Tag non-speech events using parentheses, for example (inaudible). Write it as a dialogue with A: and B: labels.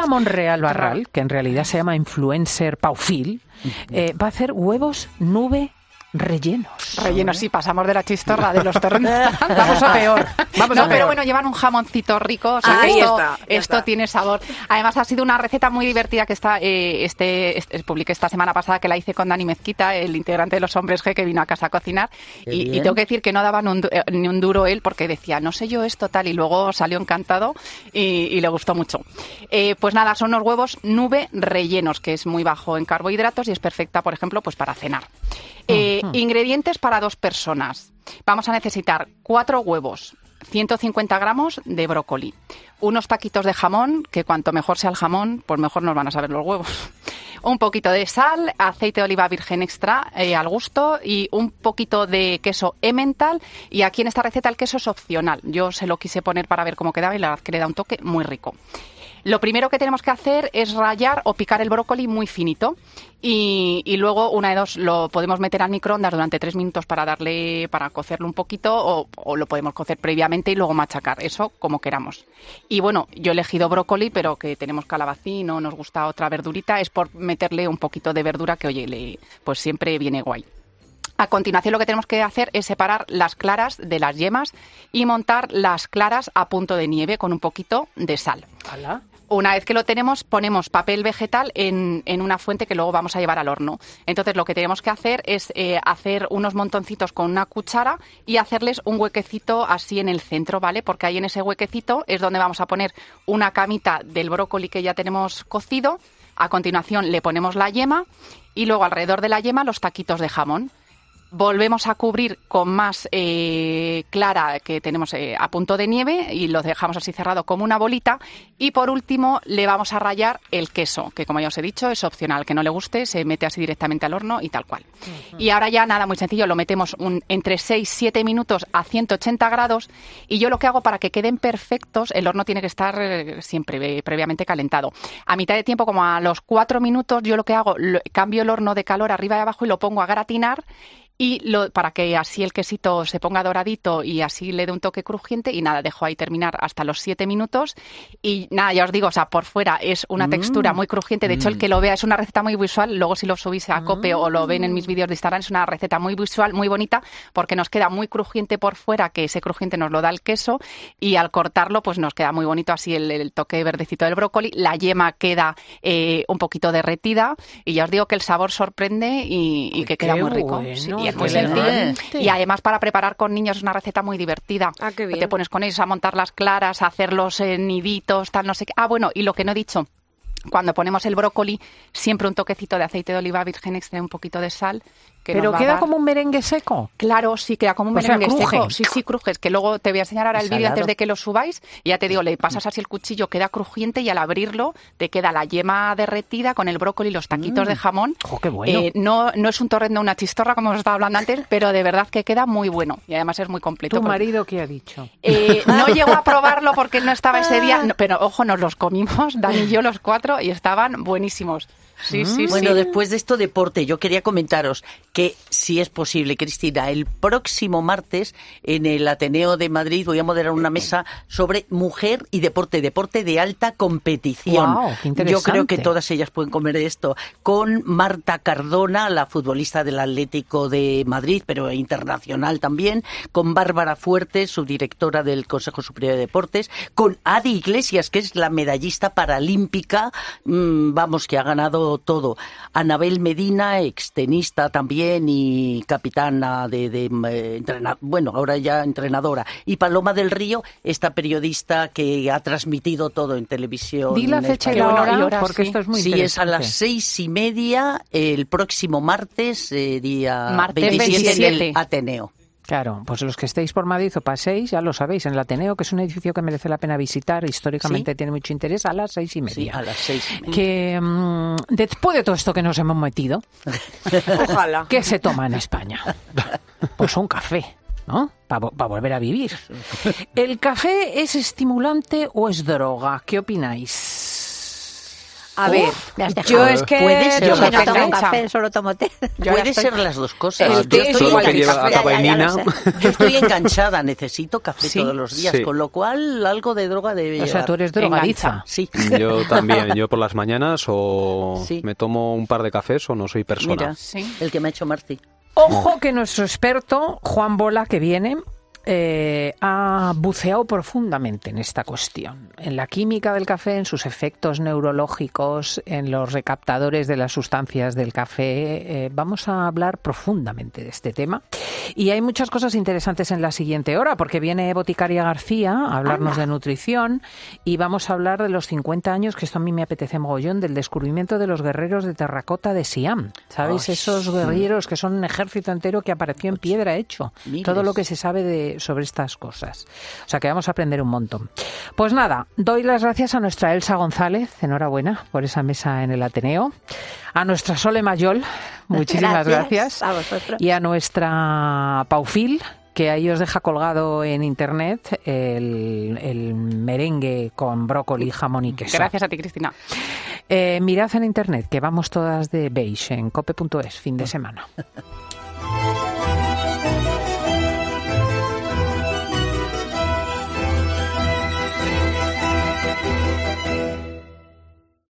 A: Paula Monreal Barral, que en realidad se llama influencer Paufil, eh, va a hacer huevos nube rellenos.
B: Rellenos, sí, pasamos de la chistorra de los (laughs) terrenos. Vamos a peor. Vamos
A: a
B: no, pero
A: peor.
B: bueno, llevan un jamoncito rico. o sea, que
C: Ahí
B: esto,
C: está, ya
B: esto
C: está.
B: tiene sabor. Además, ha sido una receta muy divertida que está, eh, este, este- publiqué esta semana pasada que la hice con Dani Mezquita, el integrante de los hombres G que vino a casa a cocinar. Y, tengo que decir que no daba ni un, du- eh, ni un duro él porque decía, no sé yo esto tal, y luego salió encantado y, y le gustó mucho. Eh, pues nada, son unos huevos nube rellenos, que es muy bajo en carbohidratos y es perfecta, por ejemplo, pues para cenar. Eh, Ingredientes para dos personas. Vamos a necesitar cuatro huevos, 150 gramos de brócoli, unos taquitos de jamón, que cuanto mejor sea el jamón, pues mejor nos van a saber los huevos. (laughs) Un poquito de sal, aceite de oliva virgen extra eh, al gusto y un poquito de queso emmental. Y aquí en esta receta el queso es opcional. Yo se lo quise poner para ver cómo quedaba y la verdad que le da un toque muy rico. Lo primero que tenemos que hacer es rallar o picar el brócoli muy finito y, luego una de dos lo podemos meter al microondas durante tres minutos para darle para cocerlo un poquito o, lo podemos cocer previamente y luego machacar eso como queramos. Y bueno, yo he elegido brócoli pero que tenemos calabacín o nos gusta otra verdurita es por meterle un poquito de verdura que oye le, pues siempre viene guay. A continuación lo que tenemos que hacer es separar las claras de las yemas y montar las claras a punto de nieve con un poquito de sal. Una vez que lo tenemos, ponemos papel vegetal en, en una fuente que luego vamos a llevar al horno. Entonces, lo que tenemos que hacer es eh, hacer unos montoncitos con una cuchara y hacerles un huequecito así en el centro, ¿vale? Porque ahí en ese huequecito es donde vamos a poner una camita del brócoli que ya tenemos cocido. A continuación, le ponemos la yema y luego alrededor de la yema los taquitos de jamón volvemos a cubrir con más eh, clara que tenemos eh, a punto de nieve y lo dejamos así cerrado como una bolita. Y por último le vamos a rallar el queso que como ya os he dicho es opcional. Que no le guste se mete así directamente al horno y tal cual. Y ahora ya nada muy sencillo lo metemos un, entre 6 7 minutos a 180 grados. Y yo lo que hago para que queden perfectos el horno tiene que estar eh, siempre previamente calentado. A mitad de tiempo como a los 4 minutos yo lo que hago lo- cambio el horno de calor arriba y abajo y lo pongo a gratinar y lo, para que así el quesito se ponga doradito y así le dé un toque crujiente y nada, dejo ahí terminar hasta los siete minutos. Y nada, ya os digo, o sea, por fuera es una textura muy crujiente, de hecho el que lo vea es una receta muy visual, luego si lo subís a Cope o lo ven en mis vídeos de Instagram es una receta muy visual, muy bonita porque nos queda muy crujiente por fuera, que ese crujiente nos lo da el queso y al cortarlo pues nos queda muy bonito así el, el toque verdecito del brócoli, la yema queda eh, un poquito derretida y ya os digo que el sabor sorprende y, y que queda muy rico.
A: bueno,
B: Sí, y es muy
A: qué
B: sencillo.
A: elegante.
B: Y además para preparar con niños es una receta muy divertida.
C: Ah, qué bien.
B: Te pones con ellos a montar las claras, a hacer los eh, niditos, tal, no sé qué. Ah, bueno, y lo que no he dicho, cuando ponemos el brócoli, siempre un toquecito de aceite de oliva virgen extra un poquito de sal. Que
A: Pero queda
B: dar-
A: como un merengue seco.
B: Claro, sí, queda como un
A: O
B: merengue
A: cruje.
B: seco. Sí, sí, crujes. Que luego te voy a enseñar ahora el vídeo antes de que lo subáis. Y ya te digo, le pasas así el cuchillo, queda crujiente y al abrirlo te queda la yema derretida con el brócoli y los taquitos de jamón.
A: Jo, qué bueno.
B: Eh, no, no es un torrendo, una chistorra, como os estaba hablando antes, pero de verdad que queda muy bueno. Y además es muy completo.
A: ¿Tu
B: porque-
A: marido qué ha dicho?
B: eh, no (laughs) llegó a probarlo porque no estaba ese día, no, pero ojo, nos los comimos, Dani y yo los cuatro, y estaban buenísimos. Sí, sí,
D: Bueno,
B: sí.
D: después de esto deporte, yo quería comentaros que si es posible, Cristina, el próximo martes en el Ateneo de Madrid voy a moderar una mesa sobre mujer y deporte, deporte de alta competición.
A: Qué
D: yo creo que todas ellas pueden comer esto. Con Marta Cardona, la futbolista del Atlético de Madrid, pero internacional también, con Bárbara Fuertes, subdirectora del Consejo Superior de Deportes, con Adi Iglesias, que es la medallista paralímpica, mm, vamos, que ha ganado todo. Anabel Medina, extenista también y capitana de, de, eh, entrena- bueno, ahora ya entrenadora. Y Paloma del Río, esta periodista que ha transmitido todo en televisión.
A: Di la fecha y la
B: Bueno,
A: hora, porque
B: sí.
A: esto es muy
D: sí, es a las seis y media el próximo martes, eh, día
B: Martes
D: 27 del
B: 27.
D: Ateneo.
A: Claro, pues los que estéis por Madrid o paséis, ya lo sabéis, en el Ateneo, que es un edificio que merece la pena visitar, históricamente
D: Sí.
A: tiene mucho interés, a las seis y
D: Sí,
A: media.
D: a las seis y media.
A: Que mm, después de todo esto que nos hemos metido, (laughs)
C: Ojalá.
A: ¿qué se toma en España? Pues un café, ¿no? Para volver a vivir. (laughs) ¿El café es estimulante o es droga? ¿Qué opináis?
C: A ver,
E: Me has dejado.
C: yo es que
D: Puede ser,
C: yo
E: Yo
C: me
E: que no tomo café, solo tomo té. (laughs)
B: Yo
D: Puede
B: estoy-
D: ser las dos cosas.
C: El
D: Yo
C: té
D: estoy
C: es
F: Todo lo
C: igual
F: que
C: que
F: lleva
C: café.
F: a vainina.
E: Ya, ya. (laughs)
D: Yo estoy enganchada, necesito café
B: Sí.
D: todos los días,
F: Sí.
D: con lo cual algo de droga debe
A: O sea,
D: llevar.
A: tú eres drogadiza.
D: Sí.
F: Yo (laughs) también, yo por las mañanas o
D: Sí.
F: me tomo un par de cafés o no soy persona.
D: Mira,
B: Sí.
D: el que me ha hecho Marci.
A: Ojo que nuestro experto, Juan Bola, que viene, eh, ha buceado profundamente en esta cuestión, en la química del café, en sus efectos neurológicos, en los recaptadores de las sustancias del café. Eh, vamos a hablar profundamente de este tema. Y hay muchas cosas interesantes en la siguiente hora, porque viene Boticaria García a hablarnos de nutrición y vamos a hablar de los 50 años, que esto a mí me apetece mogollón, del descubrimiento de los guerreros de terracota de Siam. ¿Sabéis? Esos guerreros que son un ejército entero que apareció en piedra hecho.
D: Miles.
A: Todo lo que se sabe de, sobre estas cosas. O sea que vamos a aprender un montón. Pues nada, doy las gracias a nuestra Elsa González, enhorabuena por esa mesa en el Ateneo. A nuestra Sole Mayol, (laughs) muchísimas
E: Gracias
A: gracias.
E: a vosotros.
A: Y a nuestra Paufil, que ahí os deja colgado en internet el, el merengue con brócoli, jamón y queso.
B: Gracias a ti, Cristina.
A: Eh, mirad en internet que vamos todas de beige en cope.es fin de semana. (laughs)